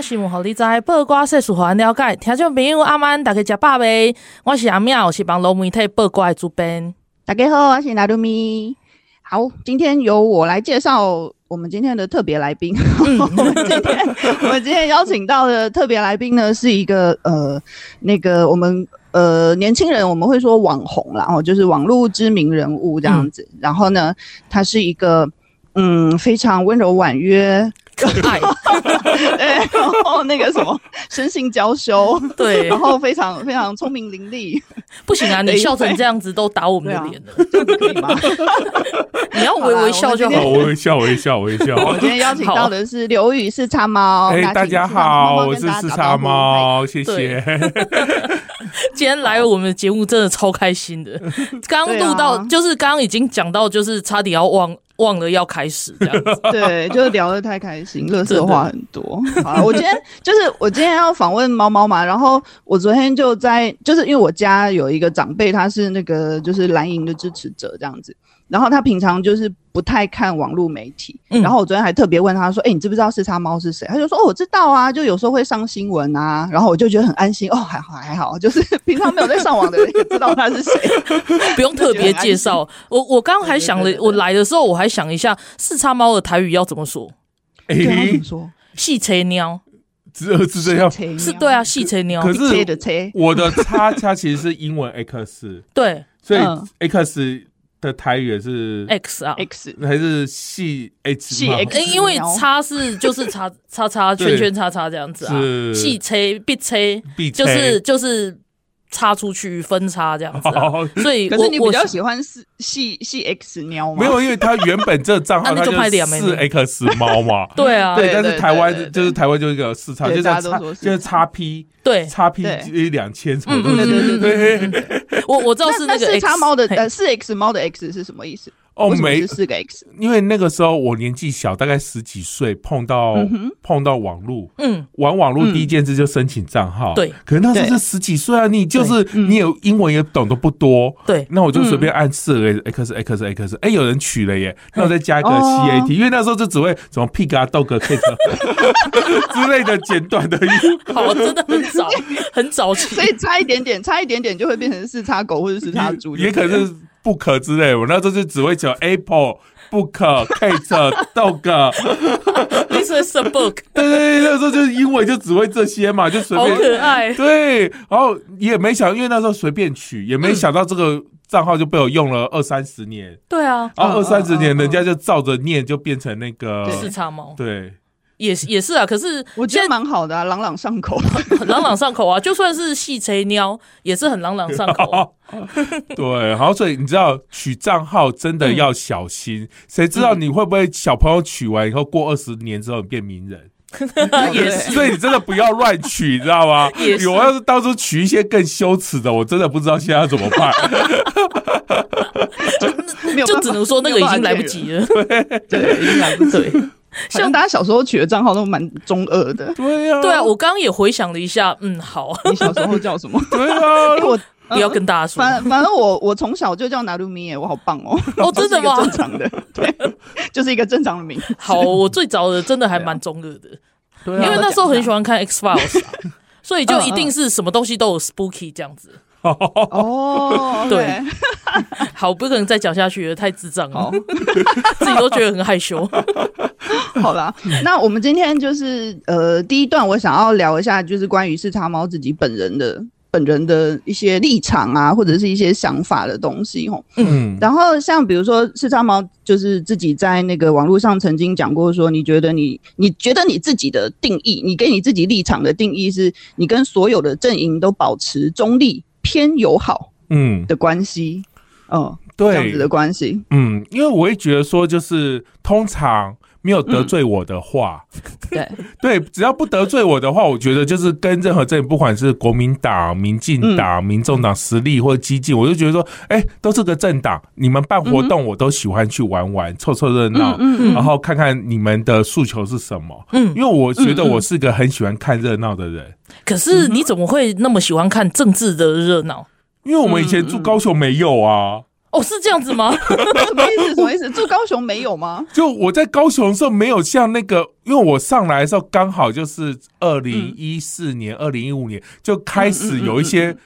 新闻，互你知；报挂世事，互咱了解。听众朋友，阿曼，大家食饱未？我是阿妙，是帮老媒体报瓜的主编。大家好，我是拿鲁咪。好，今天由我来介绍我们今天的特别来宾。我们今天我们今天邀请到的特别来宾呢，是一个呃，那个我们呃年轻人我们会说网红啦，然后就是网络知名人物这样子。嗯、然后呢，他是一个嗯非常温柔婉约。可爱，对，然后那个什么，生性娇羞，对，然后非常非常聪明伶俐。不行啊，你笑成这样子都打我们的脸了，可以吗？你要微微笑就好，我微笑，微笑，微笑。我今天邀请到的是刘宇是叉猫，大家好，我是四叉猫，谢谢。今天来我们的节目真的超开心的，刚录到、啊、就是刚刚已经讲到，就是差点要忘。忘了要开始这样子，对，就是聊得太开心，乐色话很多。好，我今天就是我今天要访问猫猫嘛，然后我昨天就在，就是因为我家有一个长辈，他是那个就是蓝营的支持者这样子。然后他平常就是不太看网络媒体，嗯、然后我昨天还特别问他说：“哎、欸，你知不知道四叉猫是谁？”他就说：“哦，我知道啊，就有时候会上新闻啊。”然后我就觉得很安心，哦，还好还好，就是 平常没有在上网的人也知道他是谁，不用特别介绍。我我刚刚还想了，我来的时候我还想一下四叉猫的台语要怎么说？哎、欸，怎么说？细车喵，是是这样，是对啊，细车喵。可是我的叉叉其实是英文 X，对，所以 X。的台语也是 X 啊，X。还是系 H 系 X，因为叉是就是叉 叉叉圈圈叉叉这样子啊，系车必车，就是就是。插出去分叉这样子、啊。哦，所以可是你比较喜欢是系系 X 喵吗？没有，因为它原本这个账号 它就四 X 猫嘛。对啊，对，但是台湾就是台湾就一个四叉，就是叉就是叉 P，对，叉 P 一两千什么东西。对对对对，我我知道是那个四叉猫的呃四 X 猫的 X 是什么意思？哦，没四个 X，因为那个时候我年纪小，大概十几岁，碰到、嗯、碰到网络，嗯，玩网络第一件事就申请账号，对、嗯。可是那时候是十几岁啊，你就是你有英文也懂得不多，对。那我就随便按四个 X X X，哎、欸，有人取了耶，那我再加一个 C A T，、哦、因为那时候就只会什么 pig 啊、dog、cat 之类的简短的音，好，真的很早，很早期，所以差一点点，差一点点就会变成四叉狗或者四叉猪，也可能是。Book 之类，我那时候就只会讲 apple book kate dog。This is a book。对对对，那时候就是英文就只会这些嘛，就随便。好可爱。对，然后也没想，因为那时候随便取，也没想到这个账号就被我用了二三十年。对啊，然后二三十年，人家就照着念，就变成那个。对。也是也是啊，可是我觉得蛮好的啊，朗朗上口，朗朗上口啊，就算是细吹喵，也是很朗朗上口啊。对，然后所以你知道取账号真的要小心，谁、嗯、知道你会不会小朋友取完以后过二十年之后你变名人？也是，所以你真的不要乱取，你知道吗？也是，我要是当初取一些更羞耻的，我真的不知道现在要怎么办。就，就只能说那个 已经来不及了，对，已经来不及。像大家小时候取的账号都蛮中二的，对呀、啊，对啊，我刚刚也回想了一下，嗯，好，你小时候叫什么？对啊，因 为我不要跟大家说，反反正我我从小就叫拿鲁咪耶，我好棒哦，哦，真的吗？正常的，对，就是一个正常的名。好，我最早的真的还蛮中二的，对、啊，因为那时候很喜欢看 X Files，、啊、所以就一定是什么东西都有 spooky 这样子。哦，对，好，不可能再讲下去了，太智障了，自己都觉得很害羞。好啦，那我们今天就是呃，第一段我想要聊一下，就是关于四叉猫自己本人的本人的一些立场啊，或者是一些想法的东西吼。嗯，然后像比如说四叉猫，就是自己在那个网络上曾经讲过说，你觉得你你觉得你自己的定义，你给你自己立场的定义是，你跟所有的阵营都保持中立。偏友好，嗯的关系，嗯，对这样子的关系。嗯，因为我会觉得说，就是通常。没有得罪我的话，对 对，只要不得罪我的话，我觉得就是跟任何政，不管是国民党、民进党、民众党、实力或者激进，我就觉得说，哎，都是个政党，你们办活动，我都喜欢去玩玩，凑凑热闹，然后看看你们的诉求是什么。嗯，因为我觉得我是个很喜欢看热闹的人。可是你怎么会那么喜欢看政治的热闹？因为我们以前住高雄没有啊。哦，是这样子吗？什么意思？什么意思？住高雄没有吗？就我在高雄的时候，没有像那个，因为我上来的时候刚好就是二零一四年、二零一五年就开始有一些。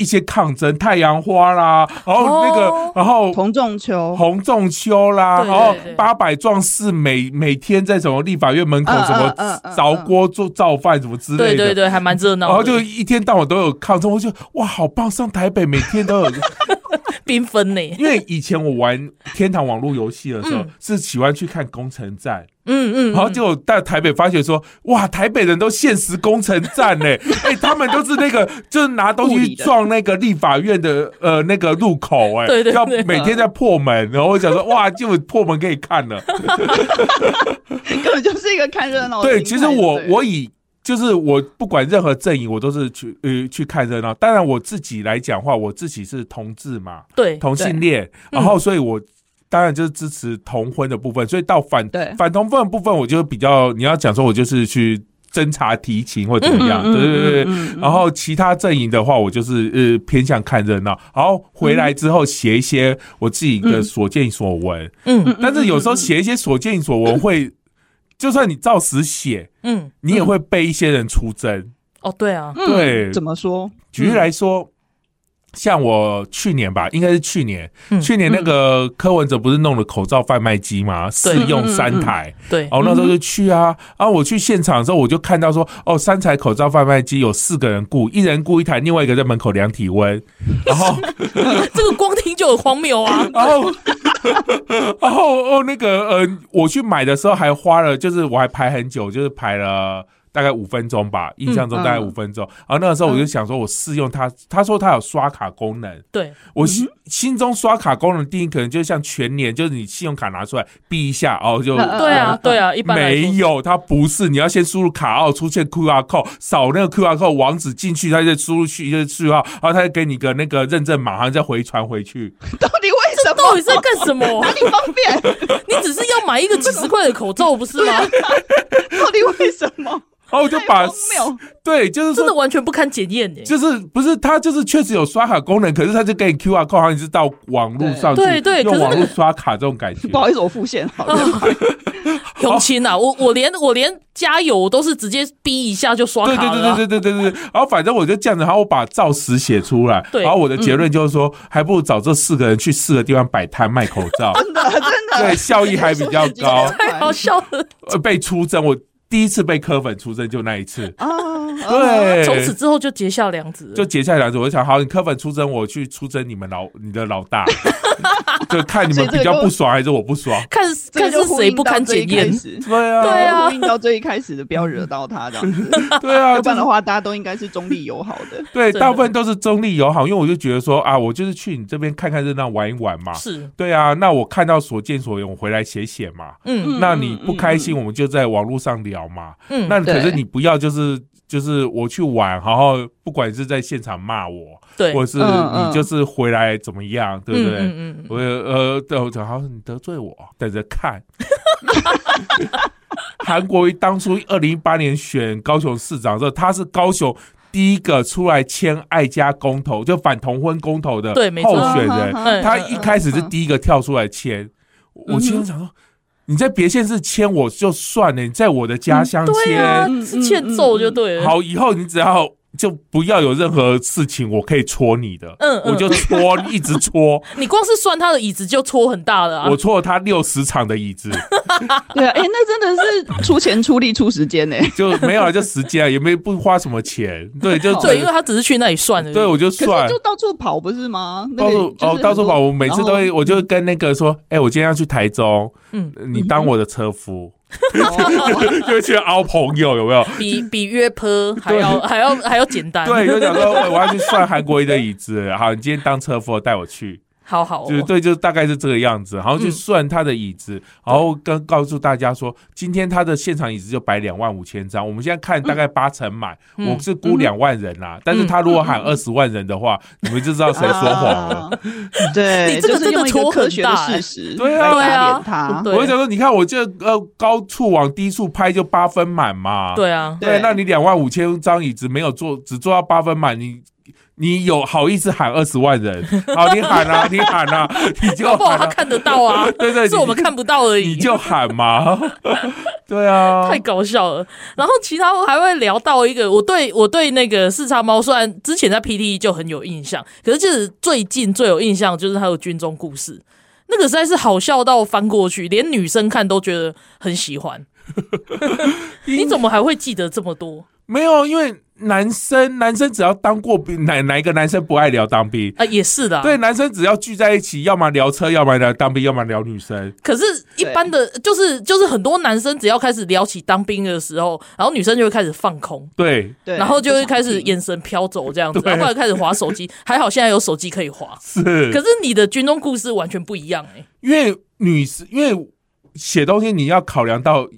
一些抗争，太阳花啦，然后那个，哦、然后洪仲秋，洪仲秋啦，然后八百壮士每每天在什么立法院门口什么凿锅做造饭什么之类的，对对对，还蛮热闹。然后就一天到晚都有抗争，我就哇，好棒！上台北每天都有 缤纷呢。因为以前我玩天堂网络游戏的时候，嗯、是喜欢去看攻城战。嗯嗯，然后结果到台北发觉说，哇，台北人都限时工程站呢，哎，他们都是那个，就是拿东西撞那个立法院的呃那个入口，哎，对对，要每天在破门，然后我想说，哇，就破门可以看了，根本就是一个看热闹。对，其实我我以就是我不管任何阵营，我都是去呃去看热闹。当然我自己来讲话，我自己是同志嘛，对，同性恋，然后所以我。当然就是支持同婚的部分，所以到反对反同婚的部分，我就比较你要讲说，我就是去侦查提琴或怎么样，对对对。然后其他阵营的话，我就是呃偏向看热闹，然后回来之后写一些我自己的所见所闻。嗯，但是有时候写一些所见所闻会，就算你照实写，嗯，你也会被一些人出征。哦，对啊，对，怎么说？举例来说。像我去年吧，应该是去年，嗯、去年那个柯文哲不是弄了口罩贩卖机吗？试、嗯、用三台，对，哦，那时候就去啊，然后我去现场的时候，我就看到说，哦，三台口罩贩卖机有四个人雇，一人雇一台，另外一个在门口量体温，然后 这个光听就很荒谬啊，然后，然后哦，那个呃，我去买的时候还花了，就是我还排很久，就是排了。大概五分钟吧，印象中大概五分钟。然后那个时候我就想说，我试用它，他说他有刷卡功能。对，我心心中刷卡功能定义可能就像全年，就是你信用卡拿出来哔一下哦，就对啊对啊，一般没有，它不是，你要先输入卡号，出现 QR code，扫那个 QR code 网址进去，它就输入去一个序号，然后它就给你个那个认证码，然后再回传回去。到底为什么？到底是在干什么？哪里方便？你只是要买一个几十块的口罩，不是吗？到底为什么？然后我就把 对，就是真的完全不堪检验诶，就是不是他就是确实有刷卡功能，可是他就给你 QR code，好像你是到网络上去对对，用网络刷卡这种感觉。不好意思，我付现，好了 永清啊，我我连我连加油都是直接逼一下就刷卡了。对对对对对对对。然后反正我就这样子，然后我把照实写出来，然后我的结论就是说，还不如找这四个人去四个地方摆摊卖口罩，真的真的，对，效益还比较高。太好笑了，被出征我。第一次被磕粉出征就那一次。啊，对，从此之后就结下梁子，就结下梁子。我就想，好，你磕粉出征，我去出征你们老你的老大，就看你们比较不爽还是我不爽，看看是谁不堪检验。对啊，对啊，呼应到最一开始的，不要惹到他这样子。对啊，要不然的话，大家都应该是中立友好的。对，大部分都是中立友好，因为我就觉得说啊，我就是去你这边看看热闹，玩一玩嘛。是，对啊，那我看到所见所闻，我回来写写嘛。嗯，那你不开心，我们就在网络上聊嘛。嗯，那。可是你不要就是就是我去玩，然后不管是在现场骂我，对，或者是你就是回来怎么样，嗯、对不对？嗯嗯、我呃，对，我好像你得罪我，等着看。韩国瑜当初二零一八年选高雄市长的时候，他是高雄第一个出来签爱家公投，就反同婚公投的候选人，他一开始是第一个跳出来签。我经常想说。你在别县市签我就算了，你在我的家乡签，欠揍就对了。好，以后你只要。就不要有任何事情我可以戳你的，嗯，我就戳，一直戳。你光是算他的椅子就戳很大了啊！我戳了他六十场的椅子。对啊，哎，那真的是出钱出力出时间呢，就没有了，就时间也没不花什么钱。对，就对，因为他只是去那里算的。对，我就算，就到处跑不是吗？到处哦，到处跑，我每次都会，我就跟那个说，哎，我今天要去台中，嗯，你当我的车夫。就去凹朋友有没有？比比约坡还要还要还要简单。对，就讲说我要去算韩国瑜的椅子，好，你今天当车夫带我去。好好，就是对，就大概是这个样子，然后就算他的椅子，然后跟告诉大家说，今天他的现场椅子就摆两万五千张，我们现在看大概八成满，我是估两万人啦，但是他如果喊二十万人的话，你们就知道谁说谎了。对，你这个真的错科学的事实，对啊，对啊，他，我就想说，你看我这呃高处往低处拍就八分满嘛，对啊，对，那你两万五千张椅子没有坐，只坐到八分满，你。你有好意思喊二十万人？好，你喊啊，你喊啊，你就喊啊，不好他看得到啊，对对，是我们看不到而已。你就喊嘛，对啊，太搞笑了。然后其他我还会聊到一个，我对我对那个四叉猫，虽然之前在 PTE 就很有印象，可是就是最近最有印象就是他的军中故事，那个实在是好笑到翻过去，连女生看都觉得很喜欢。你怎么还会记得这么多？没有，因为。男生，男生只要当过兵，哪哪一个男生不爱聊当兵啊？也是的。对，男生只要聚在一起，要么聊车，要么聊当兵，要么聊女生。可是，一般的就是就是很多男生只要开始聊起当兵的时候，然后女生就会开始放空，对，对然后就会开始眼神飘走这样子，然后开始划手机。还好现在有手机可以划。是。可是你的军中故事完全不一样哎、欸，因为女生，因为写东西你要考量到。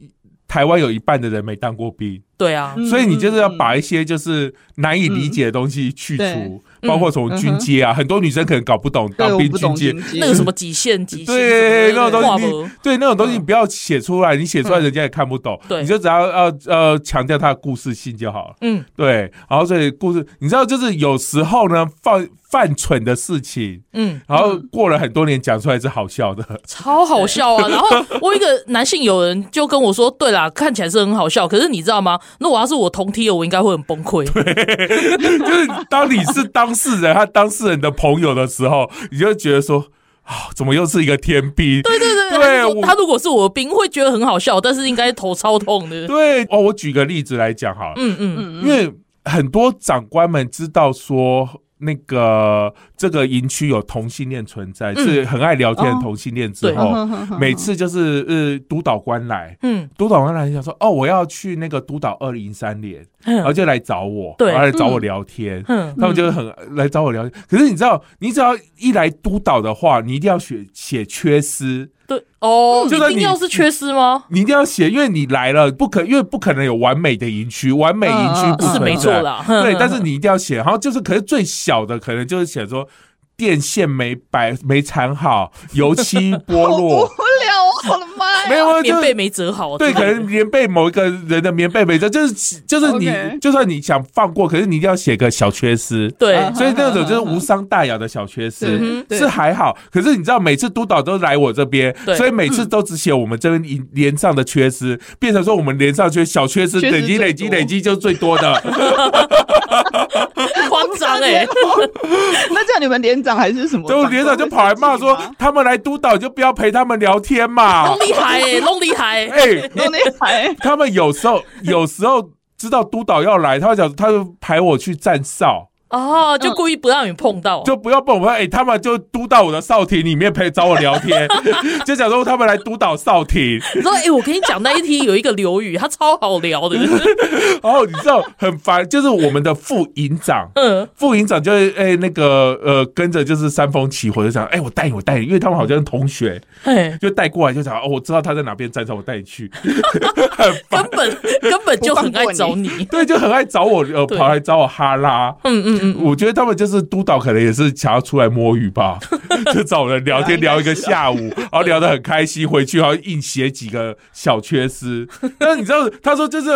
台湾有一半的人没当过兵，对啊，所以你就是要把一些就是难以理解的东西去除，嗯、包括从军阶啊、嗯，很多女生可能搞不懂当兵军阶。那个什么极限极限，对那种东西，对那种东西你不要写出来，你写出来人家也看不懂，对、嗯，你就只要要呃强调它的故事性就好了，嗯，对，然后所以故事你知道就是有时候呢犯。犯蠢的事情，嗯，然后过了很多年讲出来是好笑的，超好笑啊！然后我一个男性友人就跟我说：“对啦，看起来是很好笑，可是你知道吗？那我要是我同梯的，我应该会很崩溃。”对，就是当你是当事人，他当事人的朋友的时候，你就觉得说啊，怎么又是一个天兵？对对对，对他，他如果是我的兵，会觉得很好笑，但是应该头超痛的。对哦，我举个例子来讲好了，嗯嗯嗯，因为很多长官们知道说。那个这个营区有同性恋存在，嗯，是很爱聊天的同性恋。之后，哦，每次就是呃督导官来，嗯，督导官来就想说，哦，我要去那个督导二零三连，嗯，然后就来找我，对，然后来找我聊天，嗯，他们就很来找我聊天。可是你知道，你只要一来督导的话，你一定要写写缺失。对哦，就一定要是缺失吗？你一定要写，因为你来了，不可，因为不可能有完美的营区，完美营区不、呃、是没错啦。对，但是你一定要写，然后就是，可是最小的可能就是写说。电线没摆没缠好，油漆 剥落，无聊啊！我的妈呀，没有，棉被没折好。对，可能棉被某一个人的棉被没折，就是就是你.就算你想放过，可是你一定要写个小缺失。对，所以那种就是无伤大雅的小缺失是还好。可是你知道，每次督导都来我这边，所以每次都只写我们这边连上的缺失，变成说我们连上缺小缺失累积累积累积就最多的。夸张哎！那这样你们连长还是什么？就连长就跑来骂说，他们来督导就不要陪他们聊天嘛。弄厉害哎，弄厉害哎，弄厉害！他们有时候有时候知道督导要来，他会讲，他就排我去站哨。哦，就故意不让你碰到，嗯、就不要碰我。哎、欸，他们就督到我的哨亭里面陪找我聊天，就讲说他们来督导哨亭。你说，哎、欸，我跟你讲，那一梯有一个刘宇，他超好聊的。然 后你知道很烦，就是我们的副营长，嗯，副营长就是哎、欸、那个呃跟着就是煽风起火，就想哎、欸、我带你我带你，因为他们好像是同学，哎，就带过来就想哦，我知道他在哪边站哨，我带你去。很根本根本就很爱找你，对，就很爱找我，呃，跑来找我哈拉，嗯嗯。嗯，我觉得他们就是督导，可能也是想要出来摸鱼吧，就找人聊天聊一个下午，然后聊得很开心，回去然后硬写几个小缺失。但是你知道，他说就是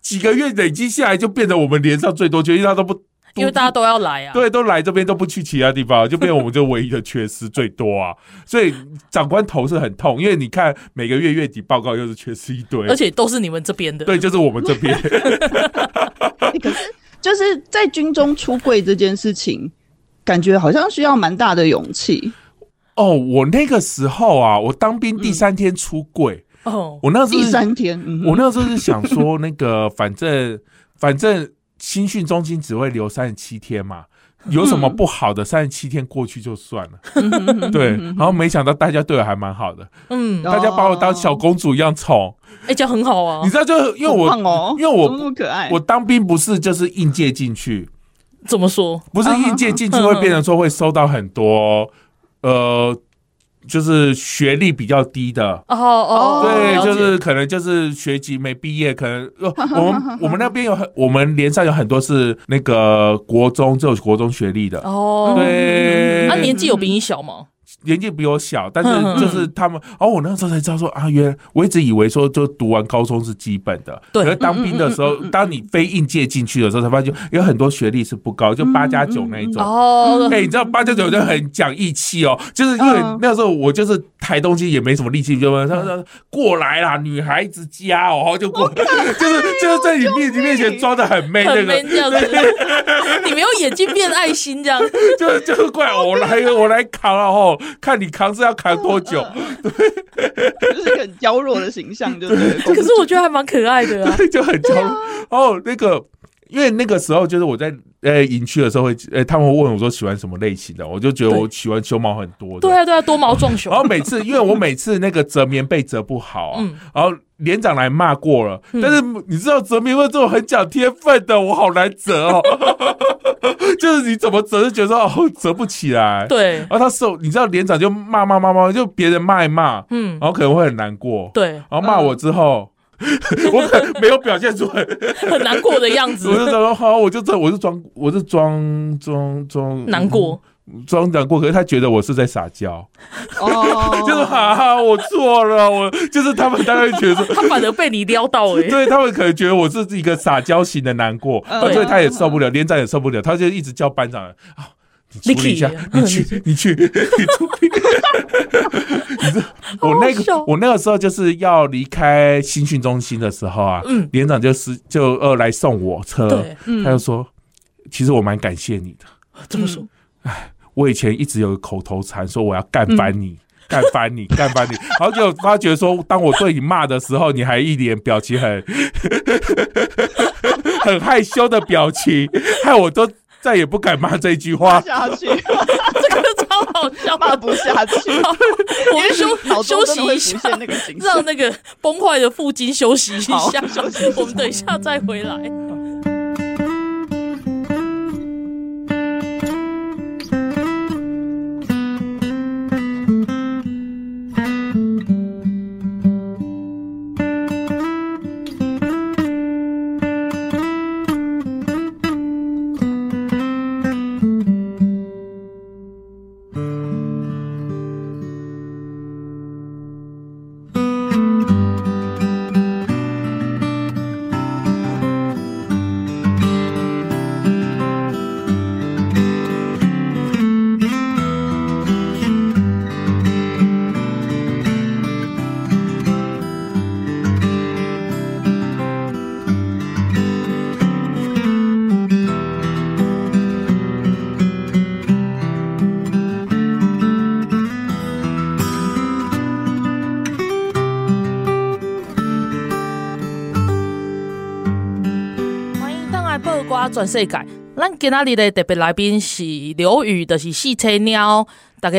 几个月累积下来，就变成我们连上最多缺，因为他都不，因为大家都要来啊，对，都来这边都不去其他地方，就变成我们就唯一的缺失最多啊。所以长官头是很痛，因为你看每个月月底报告又是缺失一堆，而且都是你们这边的，对，就是我们这边。可是。就是在军中出柜这件事情，感觉好像需要蛮大的勇气。哦，我那个时候啊，我当兵第三天出柜。哦、嗯，我那时候第三天，我那时候是想说，那个反正反正新训中心只会留三十七天嘛，有什么不好的，三十七天过去就算了。嗯、对，然后没想到大家对我还蛮好的，嗯，大家把我当小公主一样宠。哎、欸，这很好啊！你知道，就因为我，哦、因为我那么可爱，我当兵不是就是应届进去，怎么说？不是应届进去会变成说会收到很多呃。就是学历比较低的。哦哦，对，就是可能就是学籍没毕业，可能我们 我们那边有很，我们连上有很多是那个国中，只有国中学历的。哦，对，他年纪有比你小吗？年纪比我小，但是就是他们，哦，我那时候才知道说啊，原来我一直以为说就读完高中是基本的，对。可是当兵的时候，当你非应届进去的时候，才发现有很多学历是不高，就八加九那一种。哦。哎，你知道八加九就很讲义气哦，就是因为那时候我就是抬东西也没什么力气，就问他说过来啦，女孩子家哦，就过，就是就是在你面前面前装的很 man 那个，你没有眼睛变爱心这样，就就是怪我来我来扛然后。看你扛是要扛多久？对，就是很娇弱的形象，就是。可是我觉得还蛮可爱的啊，就很娇弱。哦，那个，因为那个时候就是我在呃营区的时候会，呃，他们会问我说喜欢什么类型的，我就觉得我喜欢修毛很多的。对啊，对啊，多毛壮熊。然后每次，因为我每次那个折棉被折不好啊，然后连长来骂过了，但是你知道折棉被这种很讲天分的，我好难折哦。就是你怎么折就觉得说哦折不起来，对，然后他手你知道连长就骂骂骂骂，就别人骂一骂，嗯，然后可能会很难过，对，然后骂我之后，我可没有表现出很很难过的样子，我就说好，我就这我就装我就装装装难过。装难过，可是他觉得我是在撒娇，哦，就是哈哈，我错了，我就是他们大概觉得说，他反而被你撩到哎，对他们可能觉得我是一个撒娇型的难过，所以他也受不了，连长也受不了，他就一直叫班长啊，你处理一下，你去，你去，你处理。我那个我那个时候就是要离开新训中心的时候啊，嗯，连长就是就呃来送我车，他就说，其实我蛮感谢你的，这么说，哎。我以前一直有个口头禅，说我要干翻你，干、嗯、翻你，干翻你，然后就发觉说，当我对你骂的时候，你还一脸表情很 很害羞的表情，害我都再也不敢骂这句话下去。这个超好笑，骂不下去。我们休休息一下，让那个崩坏的腹肌休息一下。休息，我们等一下再回来。全世界，咱今仔日的特别来宾是刘宇，就是四车鸟。大家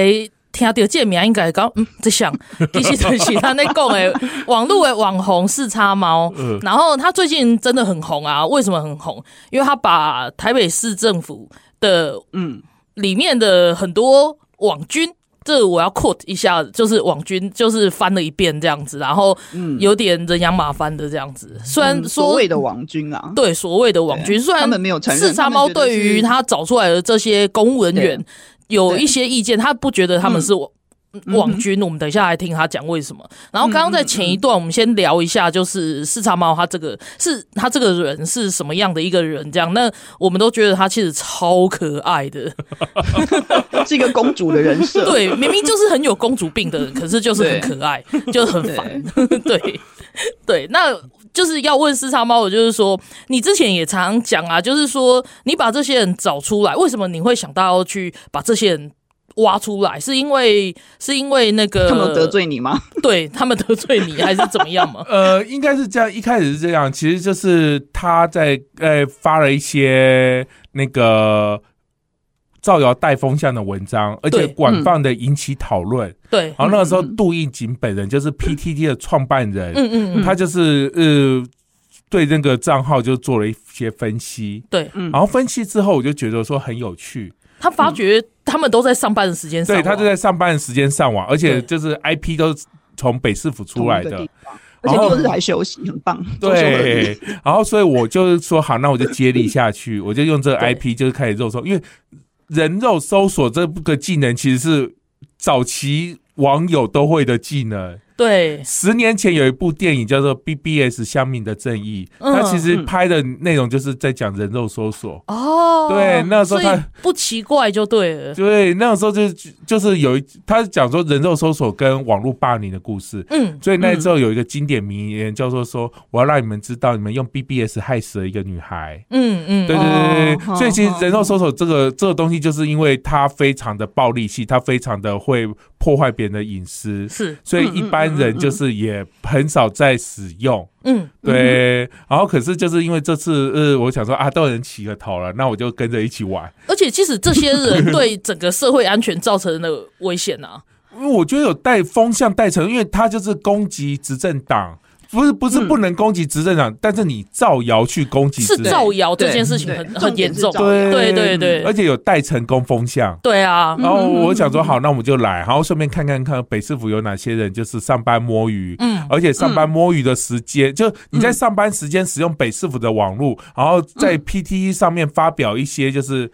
听到这名应该讲，嗯，这像 其实就是他在讲的网络的网红四叉猫。然后他最近真的很红啊！为什么很红？因为他把台北市政府的嗯里面的很多网军。这我要 quote 一下，就是网军就是翻了一遍这样子，然后有点人仰马翻的这样子。虽然说所谓的网军啊，对所谓的网军，虽然他们没有承认，四叉猫对于他找出来的这些公务人员有一些意见，他不觉得他们是我。网军，我们等一下来听他讲为什么。然后刚刚在前一段，我们先聊一下，就是四叉猫他这个是他这个人是什么样的一个人？这样，那我们都觉得他其实超可爱的，是一个公主的人设。对，明明就是很有公主病的人，可是就是很可爱，就很烦。对 对，那就是要问四叉猫，我就是说，你之前也常常讲啊，就是说你把这些人找出来，为什么你会想到要去把这些人？挖出来是因为是因为那个他们得罪你吗？对他们得罪你还是怎么样吗？呃，应该是这样，一开始是这样，其实就是他在呃发了一些那个造谣带风向的文章，而且广泛的引起讨论。对，然后那个时候杜应景本人就是 PTT 的创办人，嗯嗯嗯，他就是呃对那个账号就做了一些分析。对，然后分析之后我就觉得说很有趣。他发觉他们都在上班的时间上，对他就在上班的时间上网，而且就是 IP 都从北市府出来的，而且六日还休息，很棒。对，然后所以我就是说好，那我就接力下去，我就用这个 IP 就是开始肉搜，因为人肉搜索这个技能其实是早期网友都会的技能。对，十年前有一部电影叫做《BBS 乡民的正义》，它其实拍的内容就是在讲人肉搜索。哦，对，那时候他不奇怪就对了。对，那个时候就就是有一，他讲说人肉搜索跟网络霸凌的故事。嗯，所以那时候有一个经典名言叫做说：“我要让你们知道，你们用 BBS 害死了一个女孩。”嗯嗯，对对对对。所以其实人肉搜索这个这个东西，就是因为它非常的暴力性，它非常的会破坏别人的隐私。是，所以一般。人就是也很少在使用，嗯，对，然后可是就是因为这次，呃，我想说啊，都有人起个头了，那我就跟着一起玩。而且即使这些人对整个社会安全造成的危险啊，因为我觉得有带风向带成，因为他就是攻击执政党。不是不是不能攻击执政党，嗯、但是你造谣去攻击是造谣这件事情很很严重，对对对对，而且有带成功风向，对啊。然后我想说好，那我们就来，然后顺便看看看北市府有哪些人就是上班摸鱼，嗯，而且上班摸鱼的时间，嗯、就你在上班时间使用北市府的网络，然后在 PTT 上面发表一些就是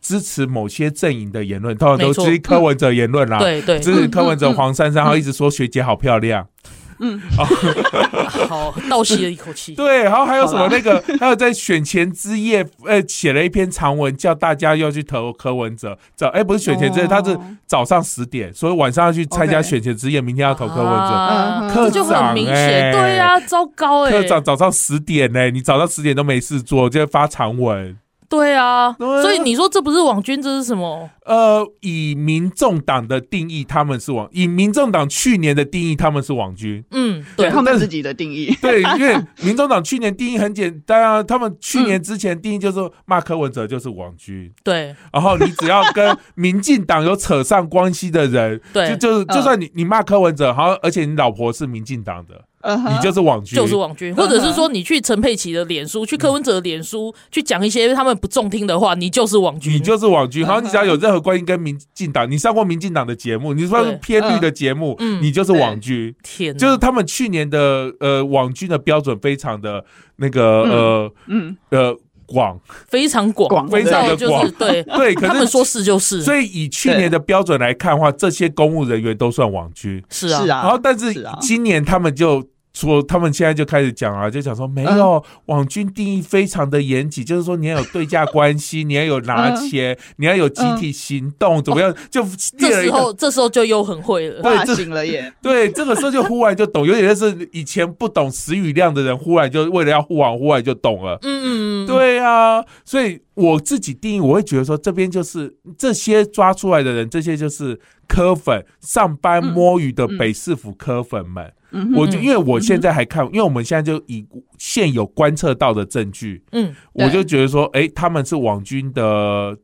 支持某些阵营的言论，通常都是柯文哲言论啦，对对，支持柯文哲黄珊珊，然后一直说学姐好漂亮。嗯，好，倒吸了一口气。对，然后还有什么那个，还有在选前之夜，呃，写了一篇长文，叫大家要去投柯文哲。早，哎，不是选前之夜，他是早上十点，所以晚上要去参加选前之夜，明天要投柯文哲。科长，哎，对呀，糟糕，哎，科长早上十点，呢，你早上十点都没事做，就发长文。对啊，所以你说这不是网军，这是什么？呃，以民众党的定义，他们是网；以民众党去年的定义，他们是网军。嗯，对，他们自己的定义。对，因为民众党去年定义很简单啊，他们去年之前定义就是骂柯文哲就是网军。对，然后你只要跟民进党有扯上关系的人，对，就就是就算你你骂柯文哲，好，而且你老婆是民进党的。你就是网军，就是网军，或者是说你去陈佩琪的脸书，去柯文哲的脸书，去讲一些他们不中听的话，你就是网军，你就是网军。好，你只要有任何关系跟民进党，你上过民进党的节目，你说是偏绿的节目，你就是网军。天，就是他们去年的呃网军的标准非常的那个呃嗯呃广，非常广，非常的广，对对。他们说是就是，所以以去年的标准来看的话，这些公务人员都算网军。是啊，然后但是今年他们就。说他们现在就开始讲啊，就讲说没有网军定义非常的严谨，就是说你要有对价关系，你要有拿钱，你要有集体行动，怎么样？就这时候这时候就又很会了，对，醒了耶。对，这个时候就忽然就懂，有点像是以前不懂词语量的人，忽然就为了要护网，忽然就懂了。嗯嗯，对啊，所以我自己定义，我会觉得说这边就是这些抓出来的人，这些就是科粉上班摸鱼的北市府科粉们。我就因为我现在还看，因为我们现在就以现有观测到的证据，嗯，我就觉得说，哎，他们是网军的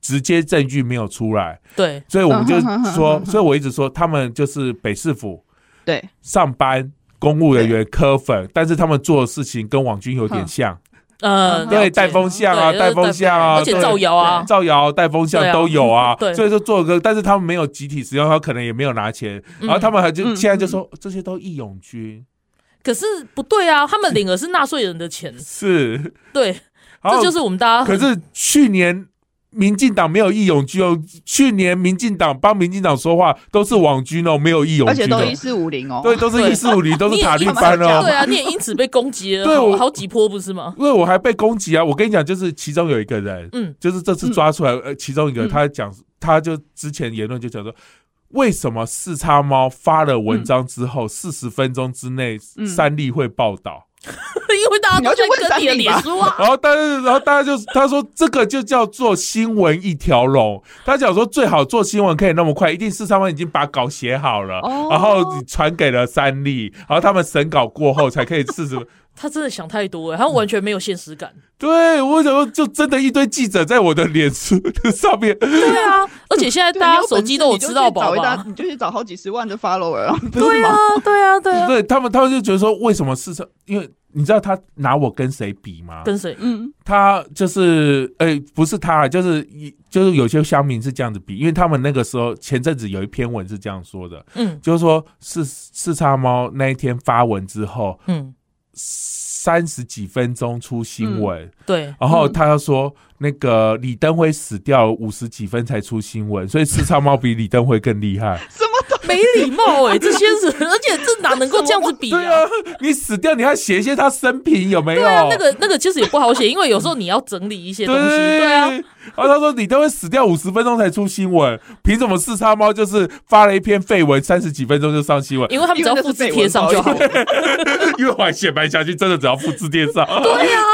直接证据没有出来，对，所以我们就说，所以我一直说他们就是北市府对。上班公务人员科粉，但是他们做的事情跟网军有点像。呃，对，带风向啊，带风向啊，而且造谣啊，造谣、带风向都有啊。对，所以说做个，但是他们没有集体使用，他可能也没有拿钱，然后他们还就现在就说这些都义勇军，可是不对啊，他们领的是纳税人的钱，是，对，这就是我们大家。可是去年。民进党没有义勇军哦，去年民进党帮民进党说话都是网军哦，没有义勇军，而且都一四五零哦，对，都是一四五零，都是塔利班哦，对啊，你也因此被攻击了，对，我好几波不是吗？因为我还被攻击啊，我跟你讲，就是其中有一个人，嗯，就是这次抓出来，呃，其中一个他讲，他就之前言论就讲说，为什么四叉猫发了文章之后，四十分钟之内三立会报道？因为大家都在跟你的脸书啊，然后大家，然后大家就他说这个就叫做新闻一条龙。他讲说最好做新闻可以那么快，一定是他们已经把稿写好了，然后传给了三立，然后他们审稿过后才可以试试。他真的想太多哎，他完全没有现实感。对，我想说，就真的一堆记者在我的脸书上面。对啊，而且现在 大家手机都有吃到饱吧？你就去找好几十万的 follower 啊！对啊，对啊，对啊。对他们，他们就觉得说，为什么市场？因为你知道他拿我跟谁比吗？跟谁？嗯，他就是，哎、欸，不是他，就是就是有些乡民是这样子比，因为他们那个时候前阵子有一篇文是这样说的，嗯，就是说四四叉猫那一天发文之后，嗯。三十几分钟出新闻，嗯，对，然后他又说那个李登辉死掉五十几分才出新闻，所以四叉猫比李登辉更厉害。没礼貌哎，欸，这些人，而且这哪能够这样子比啊？对啊，你死掉你还写一些他生平有没有？对啊，那个那个其实也不好写，因为有时候你要整理一些东西，对，对啊。然后他说：“你都会死掉五十分钟才出新闻，凭什么四叉猫就是发了一篇废文，三十几分钟就上新闻？因为他们只要复制贴上就好了。因为 还写白下去，真的只要复制贴上。对呀、啊，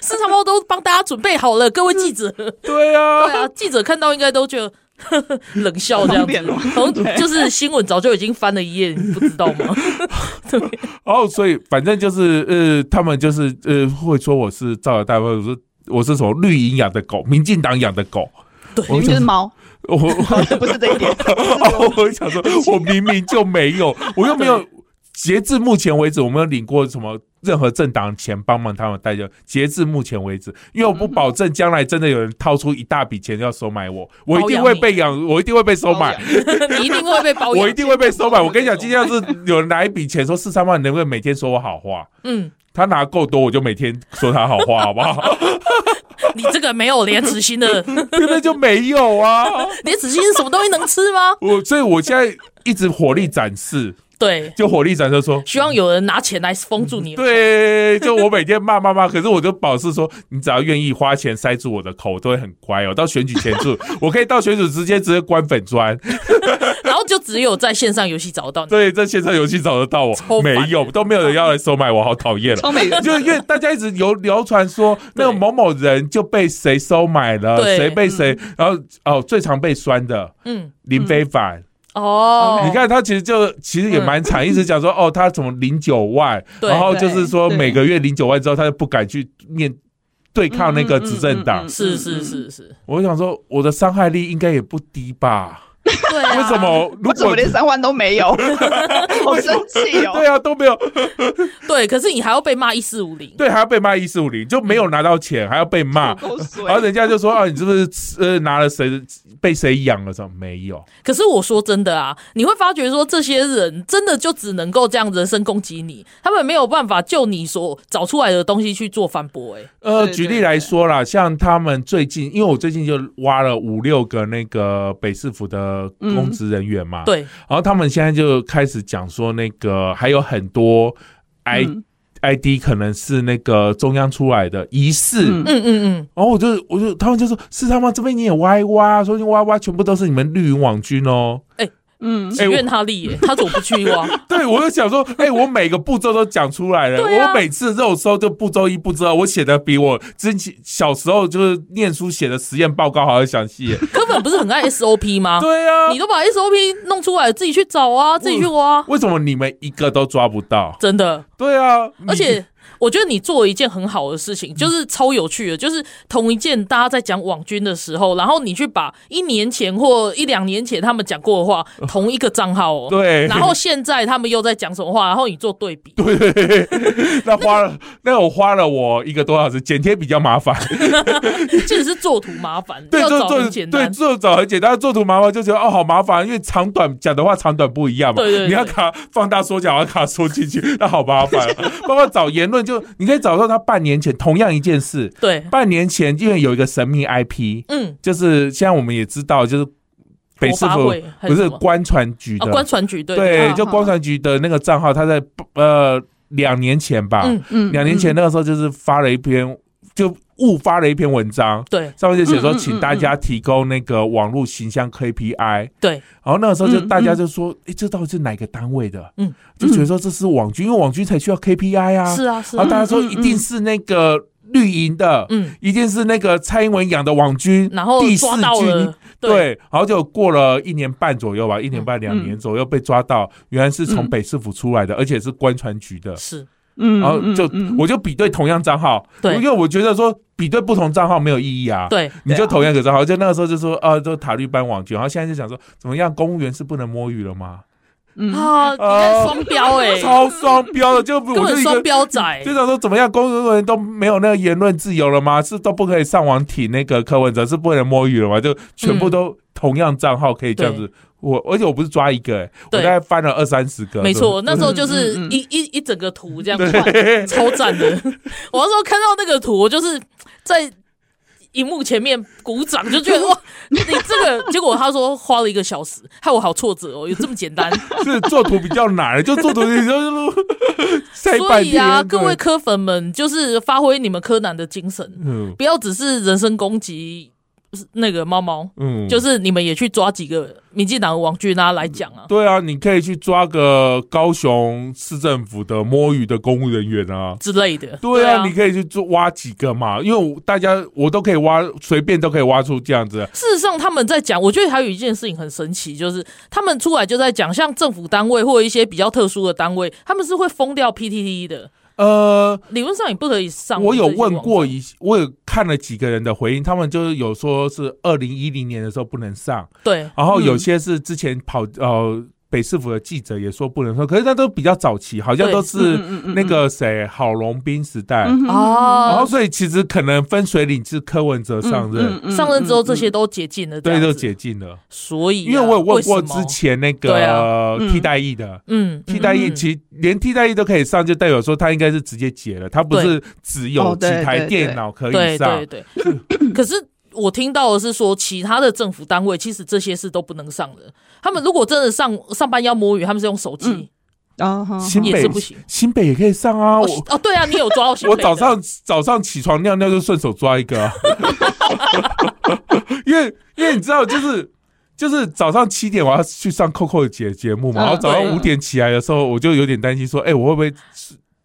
四叉猫都帮大家准备好了，各位记者。对啊，对啊，记者看到应该都觉得 冷笑这样子，好像就是新闻早就已经翻了一页，你不知道吗？对。然后所以反正就是呃，他们就是呃，会说我是造谣大，会，我说。”我是什么绿营养的狗，民进党养的狗，对，我就是猫。我不是这一点。我想说，我明明就没有，我又没有。截至目前为止，我没有领过什么任何政党钱帮忙他们带。就截至目前为止，因为我不保证将来真的有人掏出一大笔钱要收买我，我一定会被养，我一定会被收买。你一定会被包养，我一定会被收买。我跟你讲，今天要是有人拿一笔钱说四三万，你能不能每天说我好话？嗯。他拿够多，我就每天说他好话，好不好？你这个没有廉耻心的，根本就没有啊！廉耻心是什么东西能吃吗？我所以，我现在一直火力展示，对，就火力展示说，希望有人拿钱来封住你。对，就我每天骂骂骂，可是我就保持说，你只要愿意花钱塞住我的口，我都会很乖哦。到选举前住，我可以到选举直接直接关粉砖。然后就只有在线上游戏找得到你，对，在线上游戏找得到我，没有，都没有人要来收买我，好讨厌了。超美的，就因为大家一直有流传说那个某某人就被谁收买了，谁被谁，然后哦，最常被酸的，嗯，林非凡哦，你看他其实就其实也蛮惨，一直讲说哦，他怎么领九万，然后就是说每个月零九万之后，他就不敢去面对抗那个执政党，是是是是，我想说我的伤害力应该也不低吧。对、啊，为什么？如果连三万都没有，好生气哦！对啊，都没有。对，可是你还要被骂一四五零，对，还要被骂一四五零，就没有拿到钱，还要被骂，然后人家就说啊，你是不是呃拿了谁被谁养了？什么没有？可是我说真的啊，你会发觉说这些人真的就只能够这样人身攻击你，他们没有办法就你所找出来的东西去做反驳。哎，呃，举例来说啦，像他们最近，因为我最近就挖了五六个那个北市府的。呃，公职人员嘛，嗯，对，然后他们现在就开始讲说，那个还有很多 I、嗯、ID 可能是那个中央出来的疑似，嗯。嗯嗯，然后我就我就他们就说，是他们这边你也挖一挖，说你歪歪全部都是你们绿营网军哦，欸嗯，祈愿他立耶，他怎么不去挖？对，我就想说，哎、欸，我每个步骤都讲出来了，啊、我每次肉搜就步骤一步骤二，我写的比我之前小时候就是念书写的实验报告还要详细。根本不是很爱 SOP 吗？对啊，你都把 SOP 弄出来，自己去找啊，自己去挖。为什么你们一个都抓不到？真的？对啊，而且。我觉得你做了一件很好的事情，就是超有趣的，就是同一件大家在讲网军的时候，然后你去把一年前或一两年前他们讲过的话，同一个账号哦，对，然后现在他们又在讲什么话，然后你做对比，对，那花了，那我花了我一个多小时剪贴比较麻烦，其实是做图麻烦，对，做做很简单，对，做找很简单，做图麻烦就觉得哦好麻烦，因为长短讲的话长短不一样嘛，对，对对，你要卡放大缩小，要卡缩进去，那好麻烦，包括找言论。就你可以找到他半年前同样一件事，对，半年前因为有一个神秘 IP，嗯，就是现在我们也知道，就是北市府不是官船局的官船局，对。对，就官船局的那个账号，他在呃两年前吧，嗯嗯，两年前那个时候就是发了一篇，就误发了一篇文章，对，上面就写说，请大家提供那个网络形象 KPI，对，然后那个时候就大家就说，哎，这到底是哪个单位的？嗯。就觉得说这是网军，因为网军才需要 KPI 啊。是啊，是啊。然后大家说一定是那个绿营的，嗯，一定是那个蔡英文养的网军，然后第四军，对。然后就过了一年半左右吧，一年半两年左右被抓到，原来是从北市府出来的，而且是官船局的。是，嗯。然后就我就比对同样账号，对，因为我觉得说比对不同账号没有意义啊。对，你就同样一个账号，就那个时候就说啊，就塔利班网军，然后现在就想说怎么样，公务员是不能摸鱼了吗？啊，双标哎，超双标的，就根本双标仔。就想说怎么样，工作人员都没有那个言论自由了吗？是都不可以上网挺那个柯文哲，是不能摸鱼了吗？就全部都同样账号可以这样子。我而且我不是抓一个哎，我大概翻了二三十个。没错，那时候就是一一一整个图这样看，超赞的。我那时候看到那个图，我就是在。荧幕前面鼓掌，就觉得哇，你这个结果他说花了一个小时，害我好挫折哦，有这么简单？是做图比较难，就做图你就 所以啊，各位柯粉们，就是发挥你们柯南的精神，嗯，不要只是人身攻击。那个猫猫，嗯，就是你们也去抓几个民进党的网军啊来讲啊。对啊，你可以去抓个高雄市政府的摸鱼的公务人员啊之类的。对啊，你可以去做挖几个嘛，因为大家我都可以挖，随便都可以挖出这样子。事实上，他们在讲，我觉得还有一件事情很神奇，就是他们出来就在讲，像政府单位或一些比较特殊的单位，他们是会封掉 PTT 的。呃，理论上也不可以上。我有问过一，我有看了几个人的回应，他们就是有说是二零一零年的时候不能上，对，然后有些是之前跑、嗯、呃。北市府的记者也说不能说，可是那都比较早期，好像都是那个谁郝龙斌时代。哦，然后所以其实可能分水岭是柯文哲上任，上任之后这些都解禁了，对，都解禁了。所以，因为我有问过之前那个替代役的，嗯，替代役其实连替代役都可以上，就代表说他应该是直接解了，他不是只有几台电脑可以上，对对。可是。我听到的是说，其他的政府单位其实这些事都不能上的。他们如果真的上上班要摸鱼，他们是用手机啊，也是不行。新北也可以上啊。我哦，对啊，你有抓到新北？我早上早上起床尿尿就顺手抓一个，因为因为你知道，就是就是早上七点我要去上 Coco 的节节目嘛，然后早上五点起来的时候，我就有点担心说，哎，我会不会？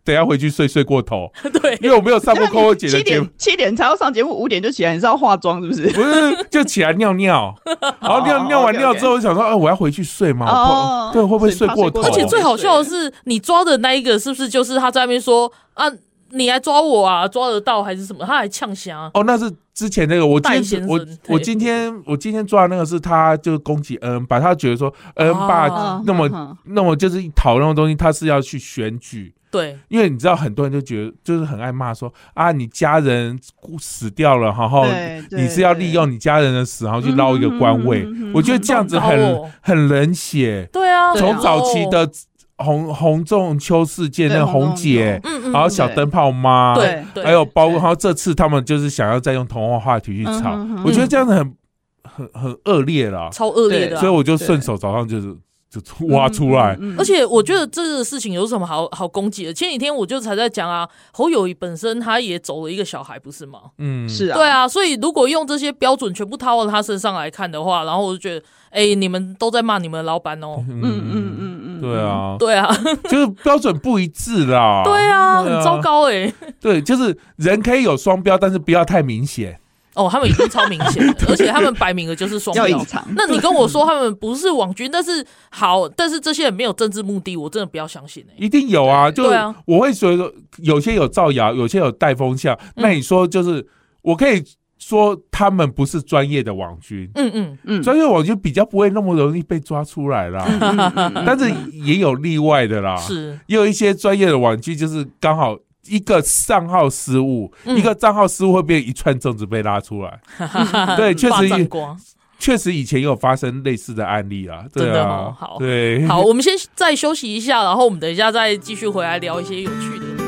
等下回去睡睡过头，对，因为我没有上过 Coco 姐的节目，七点才要上节目，五点就起来，你是要化妆是不是？不是，就起来尿尿，然后尿尿完尿之后，我想说，哎，我要回去睡嘛，哦，对，会不会睡过头？而且最好笑的是，你抓的那一个是不是就是他在那边说啊，你来抓我啊，抓得到还是什么？他还呛声。哦，那是之前那个，我今天我我今天我今天抓的那个是他，就攻击恩，把他觉得说恩爸那么那么就是讨论的东西，他是要去选举。对，因为你知道，很多人就觉得就是很爱骂说啊，你家人死掉了，然后你是要利用你家人的死，然后去捞一个官位。我觉得这样子很很冷血。对啊，从早期的洪洪仲秋事件，那个洪姐，然后小灯泡妈，对，还有包括，然后这次他们就是想要再用童话话题去吵，我觉得这样子很很很恶劣了，超恶劣的。所以我就顺手早上就是。就挖出来，而且我觉得这个事情有什么好好攻击的？前几天我就才在讲啊，侯友宜本身他也走了一个小孩，不是吗？嗯，是啊，对啊，所以如果用这些标准全部套到他身上来看的话，然后我就觉得，哎，你们都在骂你们的老板哦，嗯嗯嗯嗯，对啊，对啊，就是标准不一致啦，对啊，很糟糕哎，对，就是人可以有双标，但是不要太明显。哦，他们已经超明显，而且他们摆明了就是双标。那你跟我说他们不是网军，但是好，但是这些人没有政治目的，我真的不要相信、欸、一定有啊，就我会觉得，有些有造谣，有些有带风向。那你说，就是我可以说他们不是专业的网军，嗯嗯嗯，专业网军比较不会那么容易被抓出来啦。但是也有例外的啦，是，也有一些专业的网军就是刚好。一个账号失误，嗯、一个账号失误会变一串证据被拉出来。对，确实，确实以前有发生类似的案例啊。对啊，真的哦，好，对，好，我们先再休息一下，然后我们等一下再继续回来聊一些有趣的。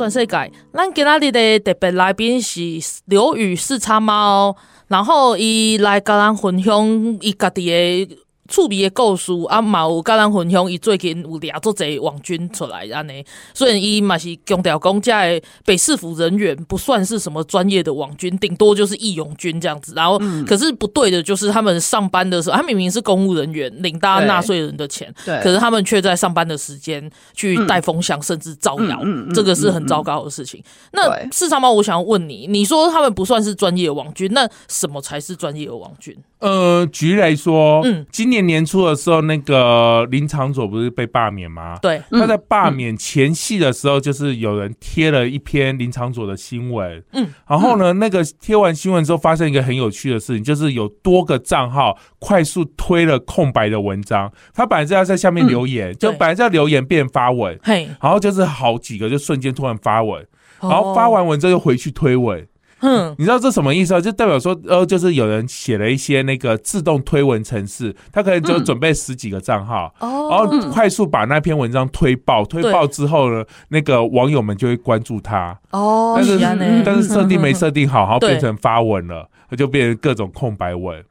全世界，咱今仔日的特别来宾是刘宇四叉猫，然后伊来甲咱分享伊家己的。趣味的故事啊，嘛有甲咱分享，伊最近有掠足侪网军出来安尼，虽然伊嘛是强调讲，这的北市府人员不算是什么专业的网军，顶多就是义勇军这样子。然后，嗯、可是不对的就是他们上班的时候，他明明是公务人员，领大家纳税人的钱，对，可是他们却在上班的时间去带风向，甚至造谣，这个是很糟糕的事情。那市场猫，我想要问你，你说他们不算是专业的网军，那什么才是专业的网军？呃，举例来说，嗯，今年年初的时候，那个林长佐不是被罢免吗？对，他在罢免前夕的时候，就是有人贴了一篇林长佐的新闻，嗯，然后呢，那个贴完新闻之后，发生一个很有趣的事情，就是有多个账号快速推了空白的文章，他本来是要在下面留言，就本来是要留言变发文，嘿，然后就是好几个就瞬间突然发文，然后发完文之后又回去推文。嗯，你知道这什么意思啊？就代表说，呃，就是有人写了一些那个自动推文程式，他可能就准备十几个账号，嗯、然后快速把那篇文章推爆，推爆之后呢，那个网友们就会关注他。哦，但是但是设定没设定好，然后变成发文了，他就变成各种空白文。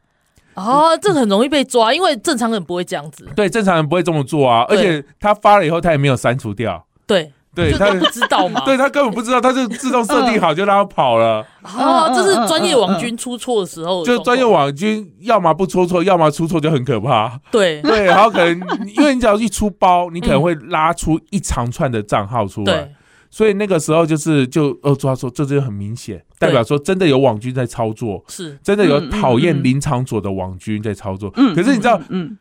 哦，这很容易被抓，因为正常人不会这样子。对，正常人不会这么做啊，而且他发了以后，他也没有删除掉。对。对他不知道吗？对他根本不知道，他就自动设定好就让他跑了。哦，这是专业网军出错的时候，就专业网军要么不出错，要么出错就很可怕。对 对，然后可能因为你只要一出包，你可能会拉出一长串的账号出来，所以那个时候就是就呃抓说，这就很明显，代表说真的有网军在操作，是真的有讨厌林场佐的网军在操作。可是你知道，嗯，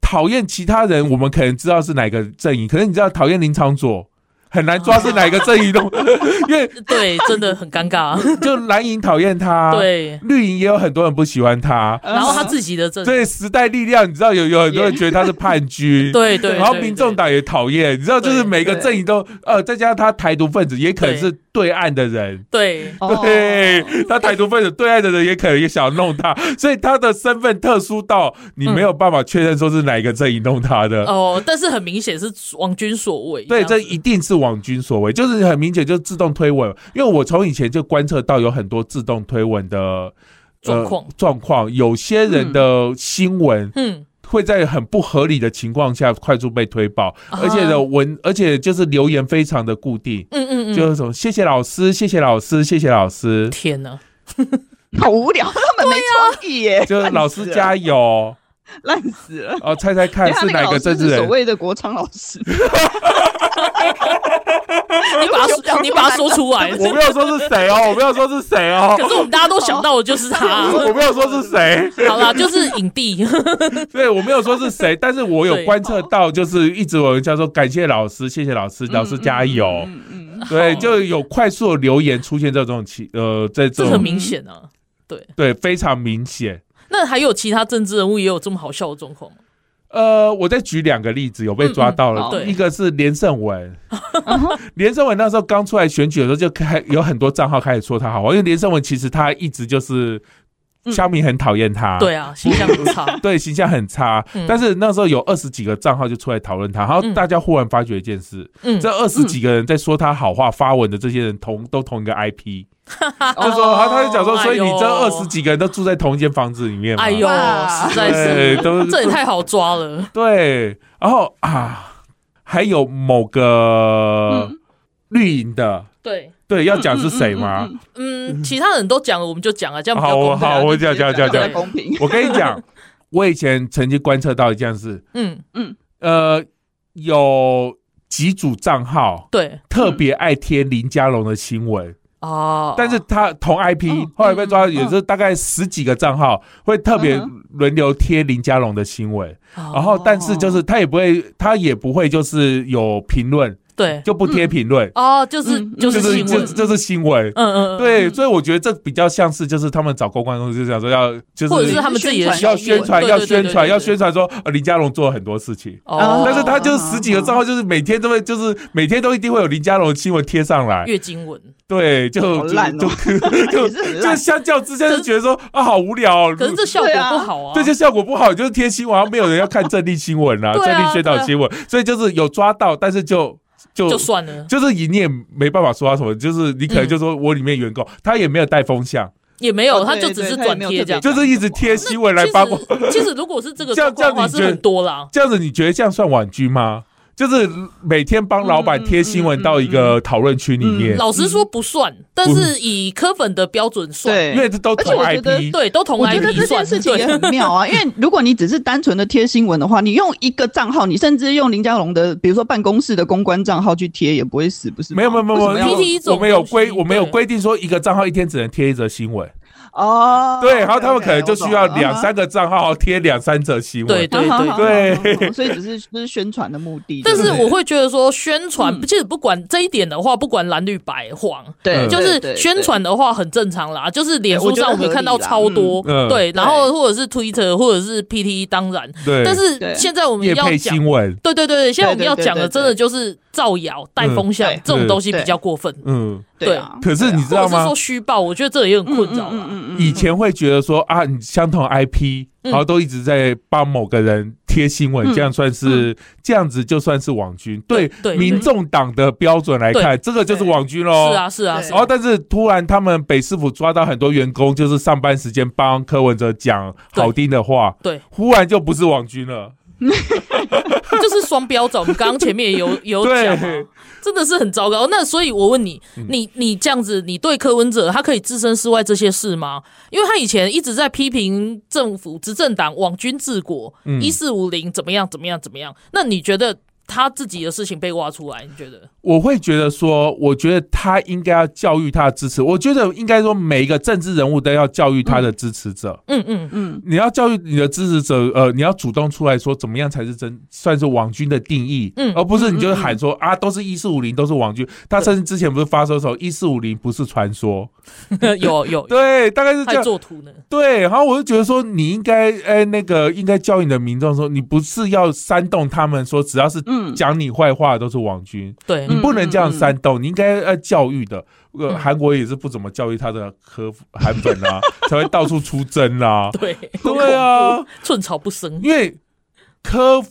讨厌其他人，我们可能知道是哪个阵营，可是你知道讨厌林场佐。很难抓是哪个阵营的，因为对，真的很尴尬。就蓝营讨厌他，对，绿营也有很多人不喜欢他。然后他自己的阵，对，时代力量，你知道有有很多人觉得他是叛军，对对。然后民众党也讨厌，你知道，就是每个阵营都呃，再加上他台独分子，也可能是对岸的人，对。对，他台独分子对岸的人也可能也想弄他，所以他的身份特殊到你没有办法确认说是哪一个阵营弄他的。哦，但是很明显是王军所为，对，这一定是。王军所为就是很明显，就是自动推文。因为我从以前就观测到有很多自动推文的状况。状况，有些人的新闻，嗯，会在很不合理的情况下快速被推爆，而且的文，而且就是留言非常的固定，嗯嗯嗯，就是说谢谢老师，谢谢老师，谢谢老师。天哪，好无聊，根本没创意耶，就是老师加油。烂死了！哦，猜猜看是哪个政治人？所谓的国昌老师，你把他你把他说出来。我没有说是谁哦，我没有说是谁哦。可是我们大家都想到的就是他。我没有说是谁。好啦，就是影帝。对，我没有说是谁，但是我有观测到，就是一直有人叫做感谢老师，谢谢老师，老师加油。嗯嗯。对，就有快速的留言出现在这种情呃，在这种很明显啊。对对，非常明显。那还有其他政治人物也有这么好笑的状况吗？呃，我再举两个例子，有被抓到了。嗯嗯、一个是连胜文，连胜文那时候刚出来选举的时候，就开有很多账号开始说他好，因为连胜文其实他一直就是。乡民很讨厌他，对啊，形象很差，对，形象很差。但是那时候有二十几个账号就出来讨论他，然后大家忽然发觉一件事，这二十几个人在说他好话发文的这些人同都同一个 IP，就说他他就讲说，所以你这二十几个人都住在同一间房子里面，哎呦，实在是，都这也太好抓了。对，然后啊，还有某个绿营的，对。对，要讲是谁吗？嗯，其他人都讲了，我们就讲了，这样。好，好，我讲讲讲讲。公平。我跟你讲，我以前曾经观测到一件事。嗯。嗯，呃，有几组账号对。特别爱贴林佳龙的新闻哦，但是他同 IP 后来被抓，也是大概十几个账号会特别轮流贴林家龙的新闻，然后但是就是他也不会，他也不会就是有评论。对，就不贴评论。哦，就是就是新闻，就是新闻，嗯嗯，对，所以我觉得这比较像是就是他们找公关公司，就想说要就是或者是他们自己的要宣传，要宣传，要宣传说林佳龙做了很多事情，哦，但是他就是十几个账号，就是每天都会就是每天都一定会有林佳龙的新闻贴上来，月经文，对，就就就 就相较之下就觉得说啊好无聊，可是这效果不好啊，对，这效果不好，就是贴新闻，没有人要看正立新闻啊，正立宣导新闻，所以就是有抓到，但是就。就就算了，就是你也没办法说他什么，就是你可能就说我里面员工、嗯、他也没有带风向。也没有，他就只是转贴这样，就是一直贴新闻来八卦。其实如果是这个 状况的话，是很多啦。这样子你觉得这样算婉拒吗？就是每天帮老板贴新闻到一个讨论区里面。老实说不算，但是以柯粉的标准算，因为这都同 IP，对，都同 IP。我觉得这件事情也很妙啊，因为如果你只是单纯的贴新闻的话，你用一个账号，你甚至用林佳龙的，比如说办公室的公关账号去贴，也不会死，不是？没有没有没有，我们有规，我们有规定说一个账号一天只能贴一则新闻。哦，对，然后他们可能就需要两三个账号贴两三则新闻，对对对对，所以只是就是宣传的目的。但是我会觉得说，宣传其实不管这一点的话，不管蓝绿白黄，对，就是宣传的话很正常啦。就是脸书上我们看到超多，对，然后或者是 Twitter 或者是 PTT，当然，对。但是现在我们要讲新闻，对对对，现在我们要讲的真的就是造谣、带风向这种东西比较过分，嗯。对啊，可是你知道吗？是说虚报，我觉得这也很困扰。以前会觉得说啊，你相同 IP，然后都一直在帮某个人贴新闻，这样算是这样子就算是网军。对，民众党的标准来看，这个就是网军喽。是啊，是啊。然后，但是突然他们北市府抓到很多员工，就是上班时间帮柯文哲讲好听的话，对，忽然就不是网军了。就是双标准，我们刚刚前面也有 有讲，真的是很糟糕。那所以，我问你，你你这样子，你对柯文哲他可以置身事外这些事吗？因为他以前一直在批评政府执政党网军治国，一四五零怎么样怎么样怎么样？那你觉得？他自己的事情被挖出来，你觉得？我会觉得说，我觉得他应该要教育他的支持。我觉得应该说，每一个政治人物都要教育他的支持者。嗯嗯嗯，你要教育你的支持者，呃，你要主动出来说，怎么样才是真算是网军的定义？嗯，而不是你就是喊说啊，都是一四五零，都是网军。他甚至之前不是发说说一四五零不是传说？有有 对，大概是这样。做图呢？对，然后我就觉得说，你应该哎，那个应该教育你的民众说，你不是要煽动他们说，只要是。讲你坏话的都是网军，对，你不能这样煽动，你应该要教育的。呃，韩国也是不怎么教育他的科韩粉啊，才会到处出征啊。对，对啊，寸草不生。因为科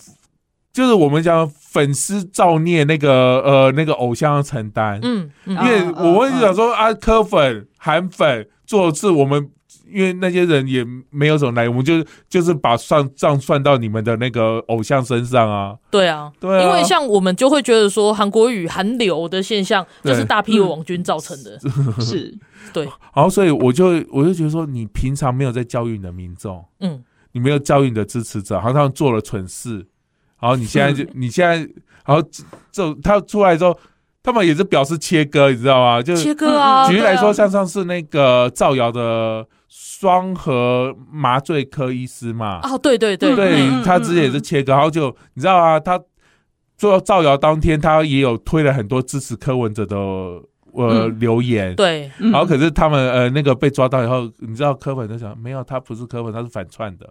就是我们讲粉丝造孽那个呃那个偶像要承担，嗯，因为我会想说啊，科粉韩粉做的是我们。因为那些人也没有什么来，我们就就是把算账算到你们的那个偶像身上啊。对啊，对啊，因为像我们就会觉得说，韩国语韩流的现象就是大批网军造成的，是，对。然后所以我就我就觉得说，你平常没有在教育你的民众，嗯，你没有教育你的支持者，好像他们做了蠢事，然后你现在就 你现在，然后这他出来之后。他们也是表示切割，你知道吗？就切割啊！举例来说，像上次那个造谣的双核麻醉科医师嘛，哦，对对对，对，他之前也是切割，然后就你知道啊，他做造谣当天，他也有推了很多支持柯文哲的呃留言，对，然后可是他们呃那个被抓到以后，你知道柯粉就想，没有，他不是柯粉，他是反串的。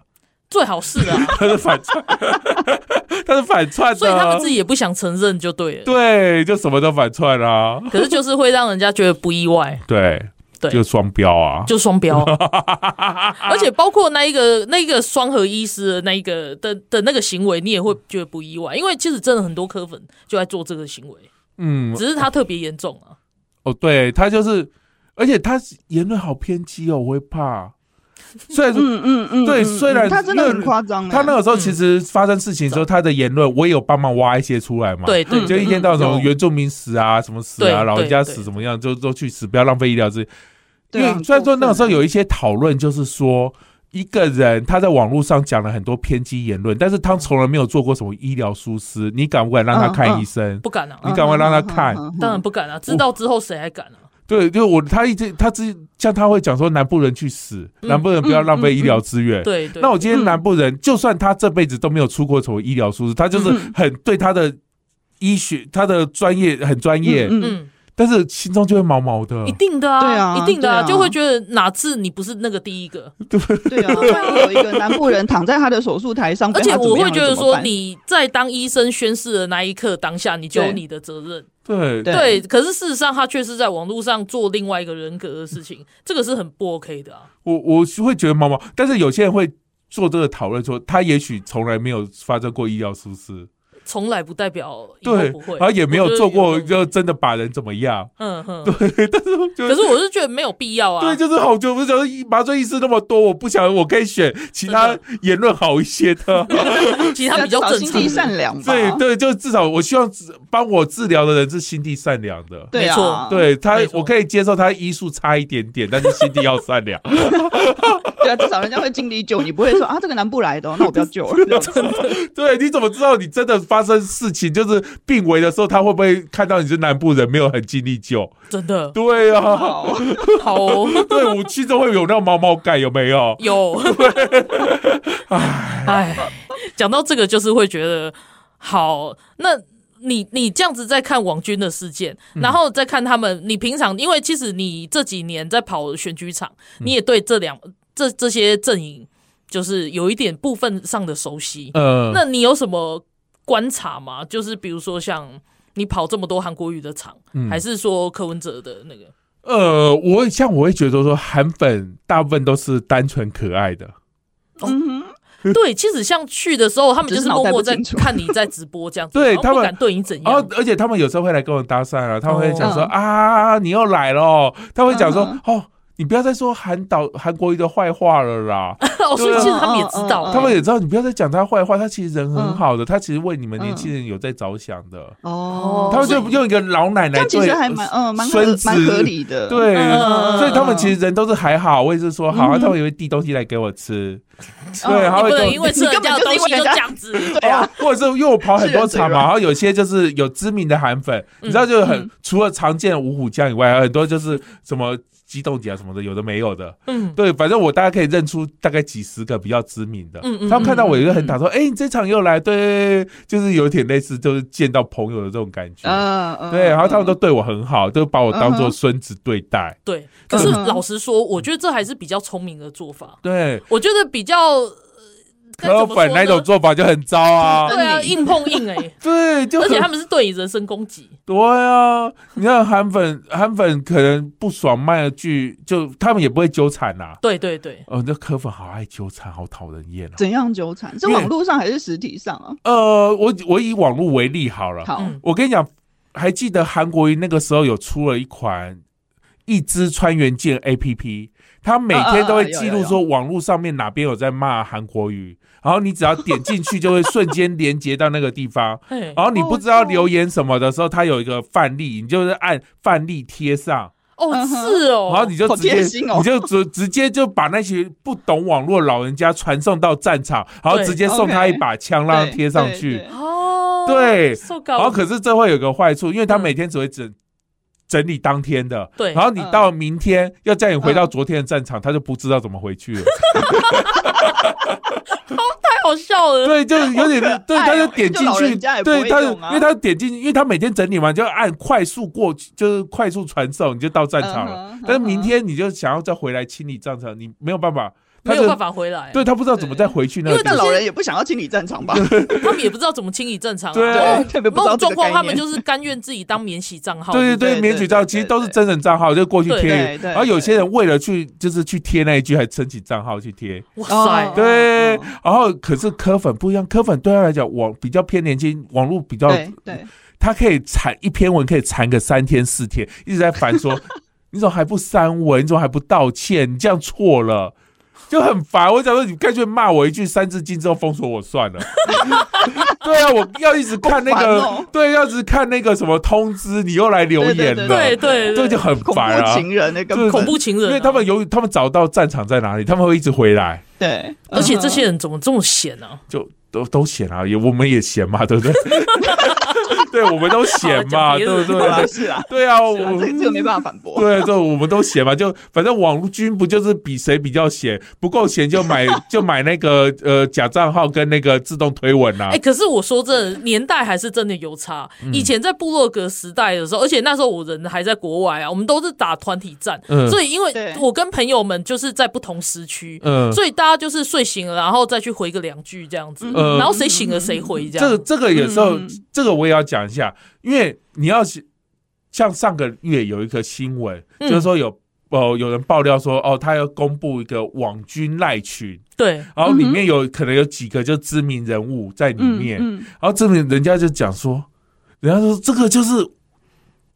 最好是啊，他是反串，他是反串的，所以他们自己也不想承认，就对了。对，就什么都反串啊。可是就是会让人家觉得不意外。对对，就双标啊，就双标。而且包括那一个那一个双和医师的那一个的的那个行为，你也会觉得不意外，因为其实真的很多科粉就在做这个行为。嗯，只是他特别严重啊。哦，对他就是，而且他言论好偏激哦，我会怕。虽然说，嗯嗯嗯，对，虽然他真的很夸张，他那个时候其实发生事情的时候，他的言论我也有帮忙挖一些出来嘛，对对，就一天到晚什么原住民死啊，什么死啊，老人家死怎么样，就都去死，不要浪费医疗资源。因为虽然说那个时候有一些讨论，就是说一个人他在网络上讲了很多偏激言论，但是他从来没有做过什么医疗疏失，你敢不敢让他看医生？不敢啊，你敢不敢让他看？当然不敢啊，知道之后谁还敢啊？对，就我他一直他之像他会讲说南部人去死，嗯、南部人不要浪费医疗资源。对、嗯，嗯嗯、那我今天南部人，嗯、就算他这辈子都没有出过什么医疗疏失，他就是很对他的医学，他的专业很专业。嗯。嗯但是心中就会毛毛的，一定的啊，对啊，一定的啊，就会觉得哪次你不是那个第一个，对。对啊，有一个南部人躺在他的手术台上，而且我会觉得说你在当医生宣誓的那一刻当下，你就有你的责任，对。对。可是事实上，他却是在网络上做另外一个人格的事情，这个是很不 OK 的啊。我我会觉得毛毛，但是有些人会做这个讨论，说他也许从来没有发生过医疗疏失。从来不代表对，不会，然后也没有做过，就真的把人怎么样。嗯哼，对，但是可是我是觉得没有必要啊。对，就是好久，我觉得麻醉医师那么多，我不想我可以选其他言论好一些的，其他比较正心地善良。对对，就至少我希望帮我治疗的人是心地善良的。对啊，对他，我可以接受他医术差一点点，但是心地要善良。对啊，至少人家会尽力救你，不会说啊，这个南部来的，那我不要救了。对，你怎么知道你真的发生事情就是病危的时候，他会不会看到你是南部人，没有很尽力救？真的，对啊，好，对，武器都会有那种毛毛盖，有没有？有。哎，讲到这个，就是会觉得好。那你你这样子在看网军的事件，然后再看他们，你平常因为其实你这几年在跑选举场，你也对这两这这些阵营。就是有一点部分上的熟悉，呃，那你有什么观察吗？就是比如说像你跑这么多韩国语的场，嗯、还是说柯文哲的那个？呃，我像我会觉得说韩粉大部分都是单纯可爱的，嗯哼，对，其实像去的时候，他们 就是默默在 看你在直播这样子，对他们敢对你怎样，而而且他们有时候会来跟我搭讪啊，他们会讲说、哦、啊，你又来了，他会讲说、嗯、哦。你不要再说韩导韩国瑜的坏话了啦！所以其实他们也知道，他们也知道，你不要再讲他坏话。他其实人很好的，他其实为你们年轻人有在着想的。哦，他们就用一个老奶奶，其实还蛮嗯蛮孙子蛮合理的。对，所以他们其实人都是还好。我也是说好，他们也会递东西来给我吃。对，然后因为吃人家的东西就这样子，对啊，或者是因为我跑很多场嘛，然后有些就是有知名的韩粉，你知道，就很除了常见的五虎将以外，很多就是什么。机动点啊什么的，有的没有的，嗯，对，反正我大概可以认出大概几十个比较知名的，嗯嗯，他们看到我一个很打说，哎、嗯嗯。欸，你这场又来，对，就是有点类似，就是见到朋友的这种感觉，嗯嗯，对，然后他们都对我很好，都把我当做孙子对待，对。可是老实说，我觉得这还是比较聪明的做法，对，我觉得比较。柯粉那种做法就很糟啊！对啊，硬碰硬哎、欸，对，就而且他们是对你人身攻击。对啊，你看韩粉，韩粉可能不爽卖了句，就他们也不会纠缠呐。对对对，哦，那柯粉好爱纠缠，好讨人厌啊！怎样纠缠？是网络上还是实体上啊？呃，我我以网络为例好了。好，我跟你讲，还记得韩国瑜那个时候有出了一款一支穿越舰 APP。他每天都会记录说网络上面哪边有在骂韩国瑜，然后你只要点进去就会瞬间连接到那个地方，然后你不知道留言什么的时候，他有一个范例，你就是按范例贴上。哦，是哦，然后你就直接你就直直接就把那些不懂网络老人家传送到战场，然后直接送他一把枪，让他贴上去。哦，对，然后可是这会有个坏处，因为他每天只会整。整理当天的，对，然后你到明天要叫你回到昨天的战场，他就不知道怎么回去了。太好笑了。对，就是有点对，他就点进去，对，他因为他点进去，因为他每天整理完就按快速过去，就是快速传送，你就到战场了。但是明天你就想要再回来清理战场，你没有办法。没有办法回来，对他不知道怎么再回去呢？因为那老人也不想要清理战场吧？他们也不知道怎么清理战场。对，特别不知道状况，他们就是甘愿自己当免洗账号。对对对，免洗账号其实都是真人账号，就过去贴。然后有些人为了去就是去贴那一句，还申请账号去贴。哇塞！对，然后可是柯粉不一样，柯粉对他来讲网比较偏年轻，网络比较对，他可以缠一篇文可以缠个三天四天，一直在烦说 你怎么还不删文，你怎么还不道歉？你这样错了。就很烦，我想说你干脆骂我一句三字经之后封锁我算了。对啊，我要一直看那个，哦、对，要一直看那个什么通知，你又来留言了，对对，这就很烦啊。恐怖情人那个恐怖情人，因为他们由于他们找到战场在哪里，他们会一直回来。对，而且这些人怎么这么闲呢、啊？就都都闲啊，也我们也闲嘛，对不对？对，我们都闲嘛，对不对？是啊，对啊，我这个没办法反驳。对，这我们都闲嘛，就反正网军不就是比谁比较闲，不够闲就买 就买那个呃假账号跟那个自动推文啊。哎，可是我说这年代还是真的有差。以前在部落格时代的时候，而且那时候我人还在国外啊，我们都是打团体战，所以因为我跟朋友们就是在不同时区，嗯，所以大家就是睡醒了，然后再去回个两句这样子，然后谁醒了谁回这样。这个这个有时候这个我也要讲。一下，因为你要像上个月有一个新闻，就是说有呃有人爆料说，哦，他要公布一个网军赖群，对，然后里面有、嗯、可能有几个就知名人物在里面，嗯嗯、然后这边人家就讲说，人家说这个就是。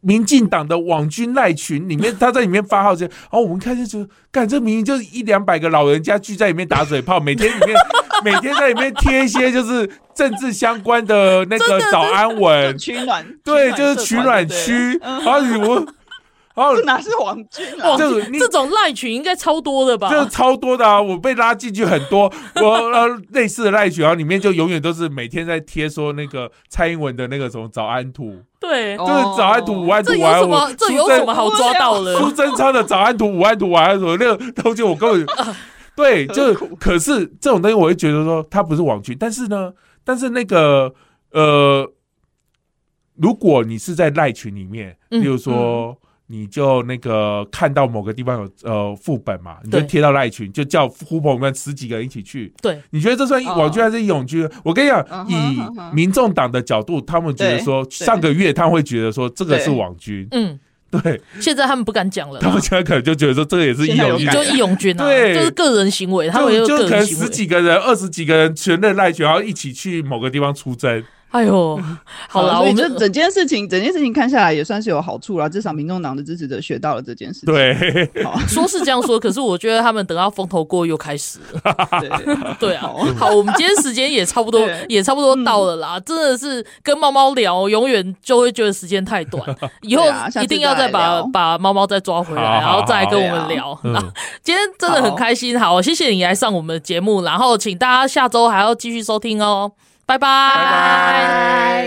民进党的网军赖群里面，他在里面发号这，然后我们看就觉得，干这明明就是一两百个老人家聚在里面打嘴炮，每天里面 每天在里面贴一些就是政治相关的那个早安文，取暖，对，就是取暖区，然后你们。哦，这哪是网军啊？这这种赖群应该超多的吧？这超多的啊！我被拉进去很多，我呃类似的赖群，然后里面就永远都是每天在贴说那个蔡英文的那个什么早安图，对，就是早安图、午安图、晚安图。这有什么好抓到的？苏贞昌的早安图、午安图、晚安图，那个东西我根本对，就可是这种东西，我会觉得说它不是网军，但是呢，但是那个呃，如果你是在赖群里面，比如说。你就那个看到某个地方有呃副本嘛，你就贴到赖群，就叫呼朋们十几个人一起去。对，你觉得这算网军还是义勇军？我跟你讲，以民众党的角度，他们觉得说上个月他们会觉得说这个是网军。嗯，对。现在他们不敢讲了，他们现在可能就觉得说这个也是义勇军，就义勇军啊，对，就是个人行为。他们就可能十几个人、二十几个人全认赖群，然后一起去某个地方出征。哎呦，好了，我们整件事情，整件事情看下来也算是有好处了，至少民众党的支持者学到了这件事情。对，说是这样说，可是我觉得他们等到风头过又开始了。对，对啊，好，我们今天时间也差不多，也差不多到了啦。真的是跟猫猫聊，永远就会觉得时间太短，以后一定要再把把猫猫再抓回来，然后再来跟我们聊。今天真的很开心，好，谢谢你来上我们的节目，然后请大家下周还要继续收听哦。拜拜。